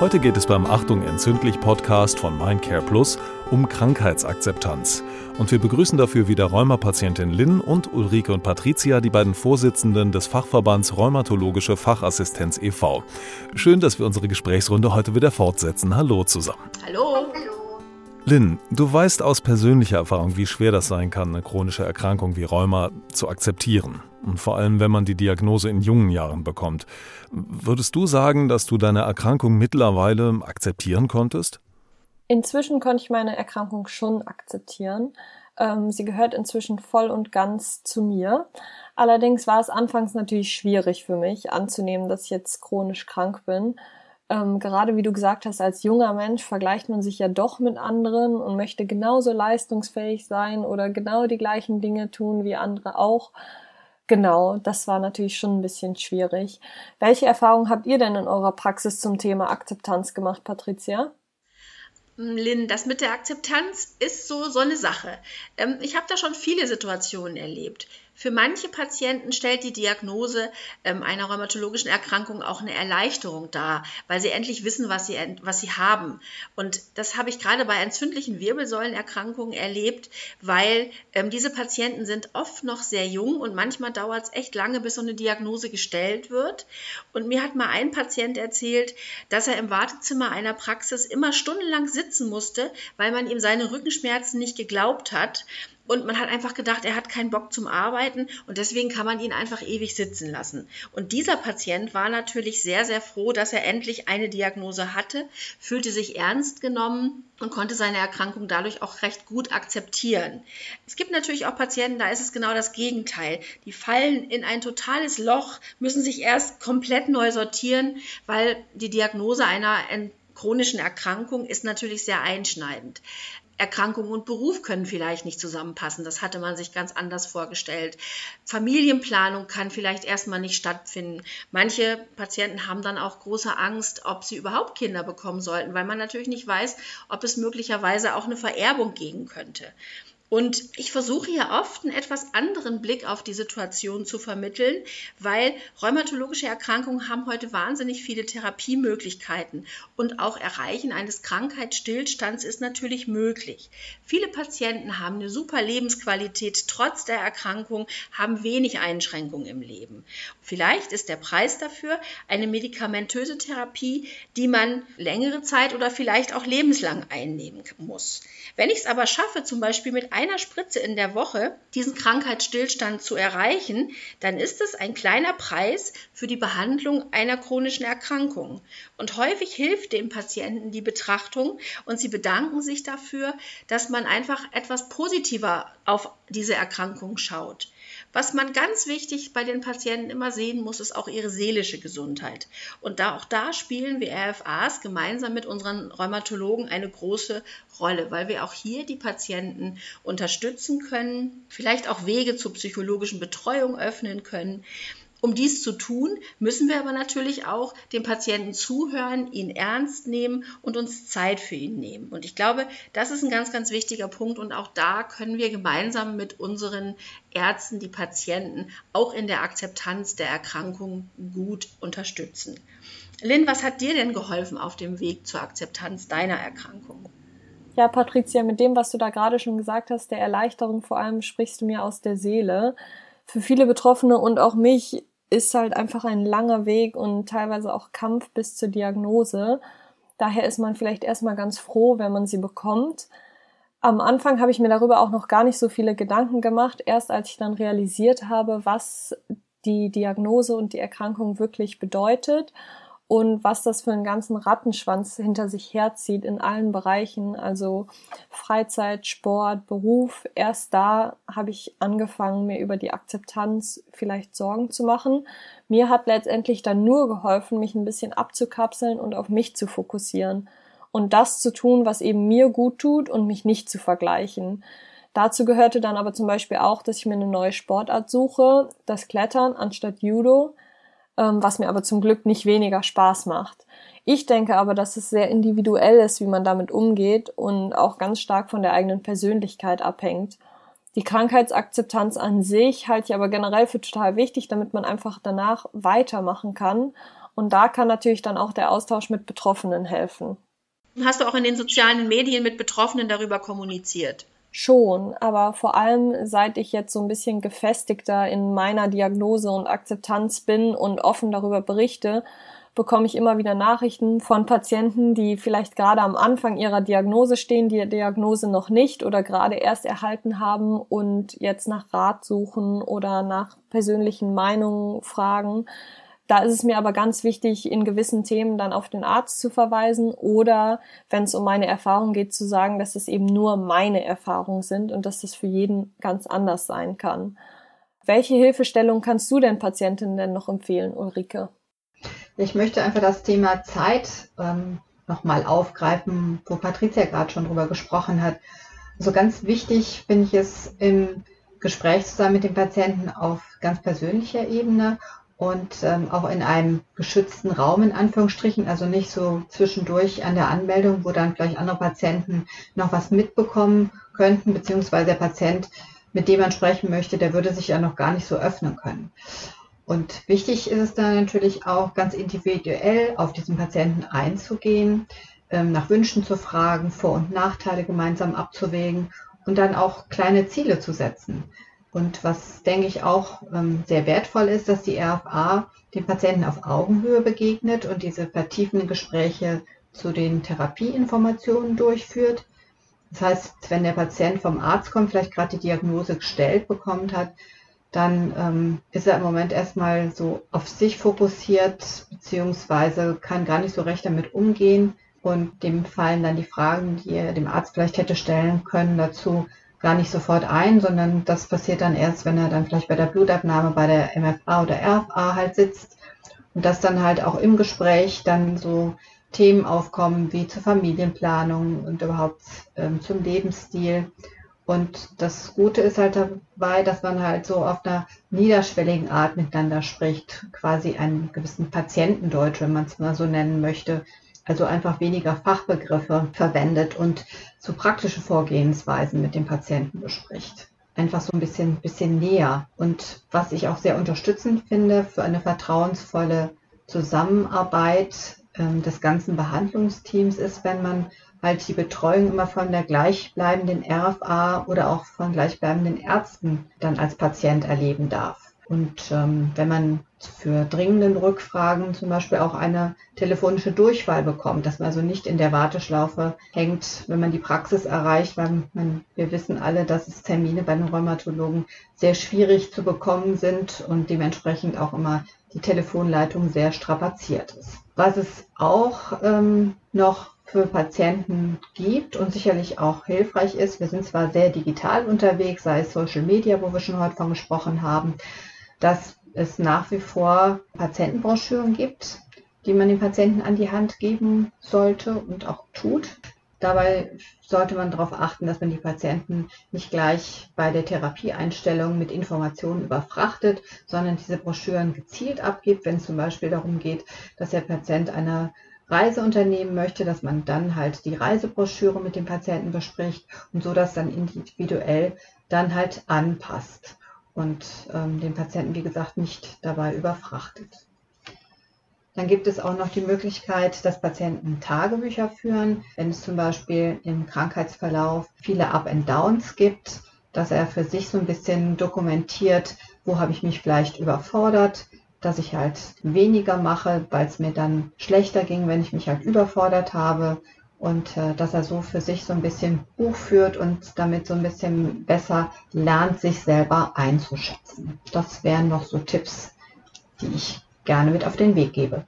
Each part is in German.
Heute geht es beim Achtung entzündlich Podcast von Mindcare Plus um Krankheitsakzeptanz. Und wir begrüßen dafür wieder Rheumapatientin Lynn und Ulrike und Patricia, die beiden Vorsitzenden des Fachverbands Rheumatologische Fachassistenz e.V. Schön, dass wir unsere Gesprächsrunde heute wieder fortsetzen. Hallo zusammen. Hallo. Lynn, du weißt aus persönlicher Erfahrung, wie schwer das sein kann, eine chronische Erkrankung wie Rheuma zu akzeptieren. Und vor allem, wenn man die Diagnose in jungen Jahren bekommt. Würdest du sagen, dass du deine Erkrankung mittlerweile akzeptieren konntest? Inzwischen konnte ich meine Erkrankung schon akzeptieren. Ähm, sie gehört inzwischen voll und ganz zu mir. Allerdings war es anfangs natürlich schwierig für mich anzunehmen, dass ich jetzt chronisch krank bin ähm, gerade wie du gesagt hast, als junger Mensch vergleicht man sich ja doch mit anderen und möchte genauso leistungsfähig sein oder genau die gleichen Dinge tun wie andere auch. Genau, das war natürlich schon ein bisschen schwierig. Welche Erfahrungen habt ihr denn in eurer Praxis zum Thema Akzeptanz gemacht, Patricia? Lynn, das mit der Akzeptanz ist so, so eine Sache. Ähm, ich habe da schon viele Situationen erlebt. Für manche Patienten stellt die Diagnose ähm, einer rheumatologischen Erkrankung auch eine Erleichterung dar, weil sie endlich wissen, was sie, was sie haben. Und das habe ich gerade bei entzündlichen Wirbelsäulenerkrankungen erlebt, weil ähm, diese Patienten sind oft noch sehr jung und manchmal dauert es echt lange, bis so eine Diagnose gestellt wird. Und mir hat mal ein Patient erzählt, dass er im Wartezimmer einer Praxis immer stundenlang sitzen musste, weil man ihm seine Rückenschmerzen nicht geglaubt hat. Und man hat einfach gedacht, er hat keinen Bock zum Arbeiten und deswegen kann man ihn einfach ewig sitzen lassen. Und dieser Patient war natürlich sehr, sehr froh, dass er endlich eine Diagnose hatte, fühlte sich ernst genommen und konnte seine Erkrankung dadurch auch recht gut akzeptieren. Es gibt natürlich auch Patienten, da ist es genau das Gegenteil. Die fallen in ein totales Loch, müssen sich erst komplett neu sortieren, weil die Diagnose einer chronischen Erkrankung ist natürlich sehr einschneidend. Erkrankung und Beruf können vielleicht nicht zusammenpassen. Das hatte man sich ganz anders vorgestellt. Familienplanung kann vielleicht erstmal nicht stattfinden. Manche Patienten haben dann auch große Angst, ob sie überhaupt Kinder bekommen sollten, weil man natürlich nicht weiß, ob es möglicherweise auch eine Vererbung geben könnte. Und ich versuche hier oft einen etwas anderen Blick auf die Situation zu vermitteln, weil rheumatologische Erkrankungen haben heute wahnsinnig viele Therapiemöglichkeiten und auch Erreichen eines Krankheitsstillstands ist natürlich möglich. Viele Patienten haben eine super Lebensqualität trotz der Erkrankung, haben wenig Einschränkungen im Leben. Vielleicht ist der Preis dafür eine medikamentöse Therapie, die man längere Zeit oder vielleicht auch lebenslang einnehmen muss. Wenn ich es aber schaffe, zum Beispiel mit einer Spritze in der Woche diesen Krankheitsstillstand zu erreichen, dann ist es ein kleiner Preis für die Behandlung einer chronischen Erkrankung. Und häufig hilft dem Patienten die Betrachtung und sie bedanken sich dafür, dass man einfach etwas positiver auf diese Erkrankung schaut. Was man ganz wichtig bei den Patienten immer sehen muss, ist auch ihre seelische Gesundheit. Und da, auch da spielen wir RFAs gemeinsam mit unseren Rheumatologen eine große Rolle, weil wir auch hier die Patienten unterstützen können, vielleicht auch Wege zur psychologischen Betreuung öffnen können. Um dies zu tun, müssen wir aber natürlich auch dem Patienten zuhören, ihn ernst nehmen und uns Zeit für ihn nehmen. Und ich glaube, das ist ein ganz, ganz wichtiger Punkt. Und auch da können wir gemeinsam mit unseren Ärzten die Patienten auch in der Akzeptanz der Erkrankung gut unterstützen. Lynn, was hat dir denn geholfen auf dem Weg zur Akzeptanz deiner Erkrankung? Ja, Patricia, mit dem, was du da gerade schon gesagt hast, der Erleichterung vor allem sprichst du mir aus der Seele. Für viele Betroffene und auch mich ist halt einfach ein langer Weg und teilweise auch Kampf bis zur Diagnose. Daher ist man vielleicht erstmal ganz froh, wenn man sie bekommt. Am Anfang habe ich mir darüber auch noch gar nicht so viele Gedanken gemacht. Erst als ich dann realisiert habe, was die Diagnose und die Erkrankung wirklich bedeutet und was das für einen ganzen Rattenschwanz hinter sich herzieht in allen Bereichen, also Freizeit, Sport, Beruf. Erst da habe ich angefangen, mir über die Akzeptanz vielleicht Sorgen zu machen. Mir hat letztendlich dann nur geholfen, mich ein bisschen abzukapseln und auf mich zu fokussieren und das zu tun, was eben mir gut tut und mich nicht zu vergleichen. Dazu gehörte dann aber zum Beispiel auch, dass ich mir eine neue Sportart suche, das Klettern anstatt Judo ähm, was mir aber zum Glück nicht weniger Spaß macht. Ich denke aber, dass es sehr individuell ist, wie man damit umgeht und auch ganz stark von der eigenen Persönlichkeit abhängt. Die Krankheitsakzeptanz an sich halte ich aber generell für total wichtig, damit man einfach danach weitermachen kann Und da kann natürlich dann auch der Austausch mit Betroffenen helfen. Hast du auch in den sozialen Medien mit Betroffenen darüber kommuniziert? Schon, aber vor allem seit ich jetzt so ein bisschen gefestigter in meiner Diagnose und Akzeptanz bin und offen darüber berichte, bekomme ich immer wieder Nachrichten von Patienten, die vielleicht gerade am Anfang ihrer Diagnose stehen, die Diagnose noch nicht oder gerade erst erhalten haben und jetzt nach Rat suchen oder nach persönlichen Meinungen fragen. Da ist es mir aber ganz wichtig, in gewissen Themen dann auf den Arzt zu verweisen oder, wenn es um meine Erfahrung geht, zu sagen, dass es eben nur meine Erfahrungen sind und dass das für jeden ganz anders sein kann. Welche Hilfestellung kannst du denn Patientinnen denn noch empfehlen, Ulrike? Ich möchte einfach das Thema Zeit ähm, nochmal aufgreifen, wo Patricia gerade schon drüber gesprochen hat. Also ganz wichtig finde ich es im Gespräch zusammen mit dem Patienten auf ganz persönlicher Ebene und ähm, auch in einem geschützten Raum in Anführungsstrichen, also nicht so zwischendurch an der Anmeldung, wo dann vielleicht andere Patienten noch was mitbekommen könnten, beziehungsweise der Patient, mit dem man sprechen möchte, der würde sich ja noch gar nicht so öffnen können. Und wichtig ist es dann natürlich auch ganz individuell auf diesen Patienten einzugehen, ähm, nach Wünschen zu fragen, Vor- und Nachteile gemeinsam abzuwägen und dann auch kleine Ziele zu setzen. Und was, denke ich, auch ähm, sehr wertvoll ist, dass die RFA den Patienten auf Augenhöhe begegnet und diese vertiefenden Gespräche zu den Therapieinformationen durchführt. Das heißt, wenn der Patient vom Arzt kommt, vielleicht gerade die Diagnose gestellt bekommt hat, dann ähm, ist er im Moment erstmal so auf sich fokussiert, beziehungsweise kann gar nicht so recht damit umgehen. Und dem fallen dann die Fragen, die er dem Arzt vielleicht hätte stellen können, dazu gar nicht sofort ein, sondern das passiert dann erst, wenn er dann vielleicht bei der Blutabnahme bei der MFA oder RFA halt sitzt und dass dann halt auch im Gespräch dann so Themen aufkommen wie zur Familienplanung und überhaupt ähm, zum Lebensstil. Und das Gute ist halt dabei, dass man halt so auf einer niederschwelligen Art miteinander spricht, quasi einen gewissen Patientendeutsch, wenn man es mal so nennen möchte, also einfach weniger Fachbegriffe verwendet und so praktische Vorgehensweisen mit dem Patienten bespricht. Einfach so ein bisschen, bisschen näher. Und was ich auch sehr unterstützend finde für eine vertrauensvolle Zusammenarbeit ähm, des ganzen Behandlungsteams ist, wenn man halt die Betreuung immer von der gleichbleibenden RFA oder auch von gleichbleibenden Ärzten dann als Patient erleben darf. Und ähm, wenn man für dringenden Rückfragen zum Beispiel auch eine telefonische Durchwahl bekommt, dass man also nicht in der Warteschlaufe hängt, wenn man die Praxis erreicht, weil man, wir wissen alle, dass es Termine bei den Rheumatologen sehr schwierig zu bekommen sind und dementsprechend auch immer die Telefonleitung sehr strapaziert ist. Was es auch ähm, noch für Patienten gibt und sicherlich auch hilfreich ist. Wir sind zwar sehr digital unterwegs, sei es Social Media, wo wir schon heute von gesprochen haben, dass es nach wie vor Patientenbroschüren gibt, die man den Patienten an die Hand geben sollte und auch tut. Dabei sollte man darauf achten, dass man die Patienten nicht gleich bei der Therapieeinstellung mit Informationen überfrachtet, sondern diese Broschüren gezielt abgibt, wenn es zum Beispiel darum geht, dass der Patient eine Reise unternehmen möchte, dass man dann halt die Reisebroschüre mit dem Patienten bespricht und so das dann individuell dann halt anpasst und ähm, den Patienten, wie gesagt, nicht dabei überfrachtet. Dann gibt es auch noch die Möglichkeit, dass Patienten Tagebücher führen, wenn es zum Beispiel im Krankheitsverlauf viele Up and Downs gibt, dass er für sich so ein bisschen dokumentiert, wo habe ich mich vielleicht überfordert, dass ich halt weniger mache, weil es mir dann schlechter ging, wenn ich mich halt überfordert habe, und äh, dass er so für sich so ein bisschen Buch führt und damit so ein bisschen besser lernt, sich selber einzuschätzen. Das wären noch so Tipps, die ich gerne mit auf den Weg gebe.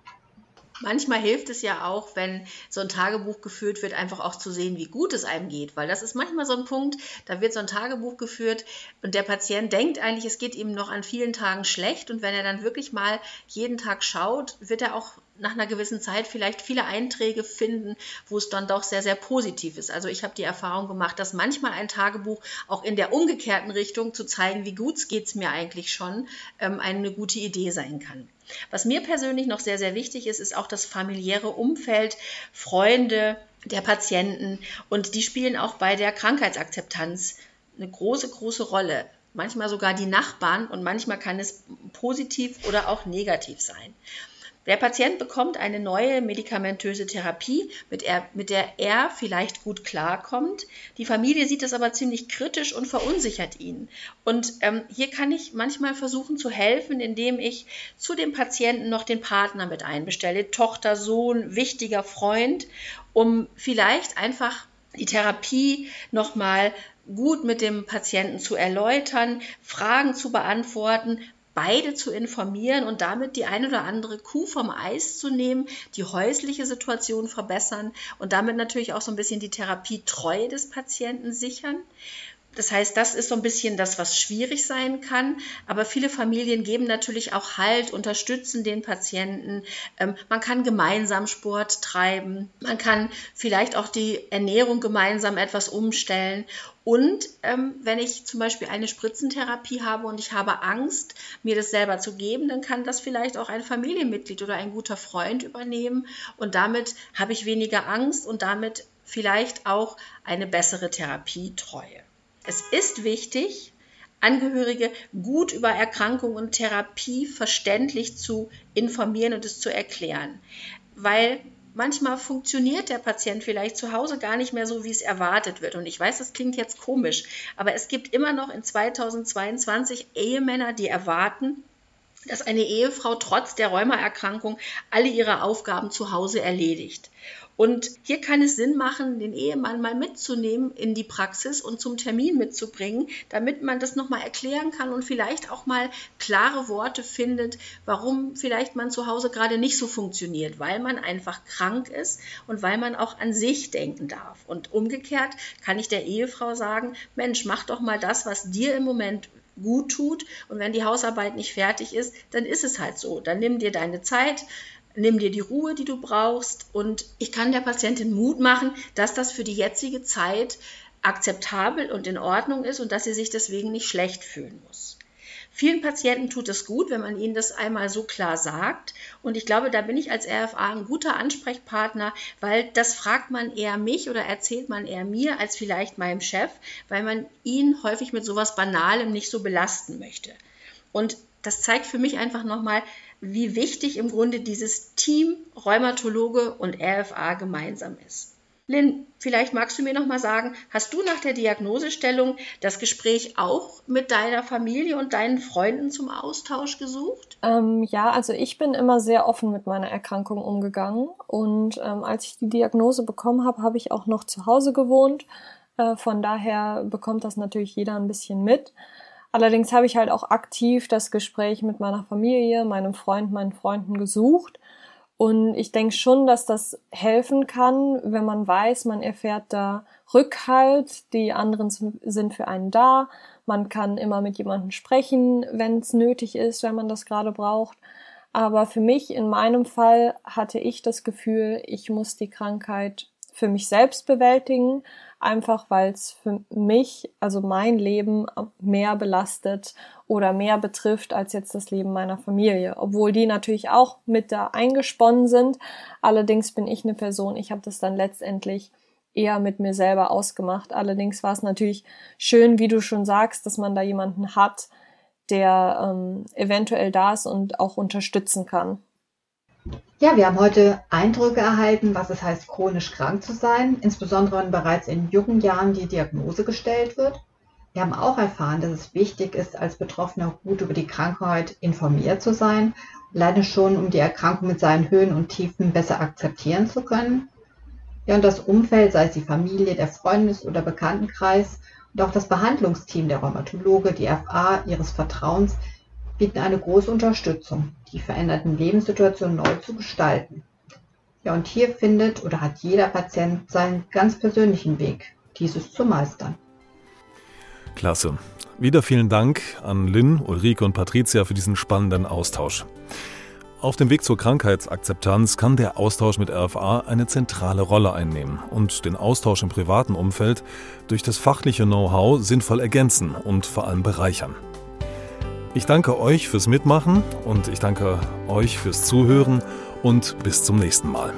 Manchmal hilft es ja auch, wenn so ein Tagebuch geführt wird, einfach auch zu sehen, wie gut es einem geht. Weil das ist manchmal so ein Punkt, da wird so ein Tagebuch geführt und der Patient denkt eigentlich, es geht ihm noch an vielen Tagen schlecht. Und wenn er dann wirklich mal jeden Tag schaut, wird er auch nach einer gewissen Zeit vielleicht viele Einträge finden, wo es dann doch sehr, sehr positiv ist. Also ich habe die Erfahrung gemacht, dass manchmal ein Tagebuch auch in der umgekehrten Richtung zu zeigen, wie gut geht es mir eigentlich schon, ähm, eine gute Idee sein kann. Was mir persönlich noch sehr, sehr wichtig ist, ist auch das familiäre Umfeld, Freunde der Patienten und die spielen auch bei der Krankheitsakzeptanz eine große, große Rolle. Manchmal sogar die Nachbarn und manchmal kann es positiv oder auch negativ sein. Der Patient bekommt eine neue medikamentöse Therapie, mit, er, mit der er vielleicht gut klarkommt. Die Familie sieht das aber ziemlich kritisch und verunsichert ihn. Und ähm, hier kann ich manchmal versuchen zu helfen, indem ich zu dem Patienten noch den Partner mit einbestelle, Tochter, Sohn, wichtiger Freund, um vielleicht einfach die Therapie nochmal gut mit dem Patienten zu erläutern, Fragen zu beantworten, beide zu informieren und damit die ein oder andere Kuh vom Eis zu nehmen, die häusliche Situation verbessern und damit natürlich auch so ein bisschen die Therapietreue des Patienten sichern. Das heißt, das ist so ein bisschen das, was schwierig sein kann. Aber viele Familien geben natürlich auch Halt, unterstützen den Patienten. Ähm, man kann gemeinsam Sport treiben. Man kann vielleicht auch die Ernährung gemeinsam etwas umstellen. Und ähm, wenn ich zum Beispiel eine Spritzentherapie habe und ich habe Angst, mir das selber zu geben, dann kann das vielleicht auch ein Familienmitglied oder ein guter Freund übernehmen. Und damit habe ich weniger Angst und damit vielleicht auch eine bessere Therapietreue. Es ist wichtig, Angehörige gut über Erkrankung und Therapie verständlich zu informieren und es zu erklären, weil manchmal funktioniert der Patient vielleicht zu Hause gar nicht mehr so, wie es erwartet wird. Und ich weiß, das klingt jetzt komisch, aber es gibt immer noch in 2022 Ehemänner, die erwarten, dass eine Ehefrau trotz der Rheumaerkrankung alle ihre Aufgaben zu Hause erledigt. Und hier kann es Sinn machen, den Ehemann mal mitzunehmen in die Praxis und zum Termin mitzubringen, damit man das nochmal erklären kann und vielleicht auch mal klare Worte findet, warum vielleicht man zu Hause gerade nicht so funktioniert, weil man einfach krank ist und weil man auch an sich denken darf. Und umgekehrt kann ich der Ehefrau sagen, Mensch, mach doch mal das, was dir im Moment gut tut. Und wenn die Hausarbeit nicht fertig ist, dann ist es halt so. Dann nimm dir deine Zeit, nimm dir die Ruhe, die du brauchst und ich kann der Patientin Mut machen, dass das für die jetzige Zeit akzeptabel und in Ordnung ist und dass sie sich deswegen nicht schlecht fühlen muss. Vielen Patienten tut es gut, wenn man ihnen das einmal so klar sagt. Und ich glaube, da bin ich als RFA ein guter Ansprechpartner, weil das fragt man eher mich oder erzählt man eher mir als vielleicht meinem Chef, weil man ihn häufig mit sowas Banalem nicht so belasten möchte. Und das zeigt für mich einfach nochmal, wie wichtig im Grunde dieses Team Rheumatologe und RFA gemeinsam ist. Lynn, vielleicht magst du mir noch mal sagen, hast du nach der Diagnosestellung das Gespräch auch mit deiner Familie und deinen Freunden zum Austausch gesucht? Ähm, ja, also ich bin immer sehr offen mit meiner Erkrankung umgegangen und ähm, als ich die Diagnose bekommen habe, habe ich auch noch zu Hause gewohnt. Äh, von daher bekommt das natürlich jeder ein bisschen mit. Allerdings habe ich halt auch aktiv das Gespräch mit meiner Familie, meinem Freund, meinen Freunden gesucht. Und ich denke schon, dass das helfen kann, wenn man weiß, man erfährt da Rückhalt, die anderen sind für einen da, man kann immer mit jemandem sprechen, wenn es nötig ist, wenn man das gerade braucht. Aber für mich, in meinem Fall, hatte ich das Gefühl, ich muss die Krankheit für mich selbst bewältigen, einfach weil es für mich, also mein Leben mehr belastet oder mehr betrifft als jetzt das Leben meiner Familie, obwohl die natürlich auch mit da eingesponnen sind. Allerdings bin ich eine Person, ich habe das dann letztendlich eher mit mir selber ausgemacht. Allerdings war es natürlich schön, wie du schon sagst, dass man da jemanden hat, der ähm, eventuell da ist und auch unterstützen kann. Ja, wir haben heute Eindrücke erhalten, was es heißt, chronisch krank zu sein, insbesondere wenn bereits in jungen Jahren die Diagnose gestellt wird. Wir haben auch erfahren, dass es wichtig ist, als Betroffener gut über die Krankheit informiert zu sein, alleine schon, um die Erkrankung mit seinen Höhen und Tiefen besser akzeptieren zu können. Ja, und das Umfeld, sei es die Familie, der Freundes- oder Bekanntenkreis und auch das Behandlungsteam der Rheumatologe, die FA ihres Vertrauens, bieten eine große Unterstützung, die veränderten Lebenssituationen neu zu gestalten. Ja, und hier findet oder hat jeder Patient seinen ganz persönlichen Weg, dieses zu meistern. Klasse. Wieder vielen Dank an Lynn, Ulrike und Patricia für diesen spannenden Austausch. Auf dem Weg zur Krankheitsakzeptanz kann der Austausch mit RFA eine zentrale Rolle einnehmen und den Austausch im privaten Umfeld durch das fachliche Know-how sinnvoll ergänzen und vor allem bereichern. Ich danke euch fürs Mitmachen und ich danke euch fürs Zuhören und bis zum nächsten Mal.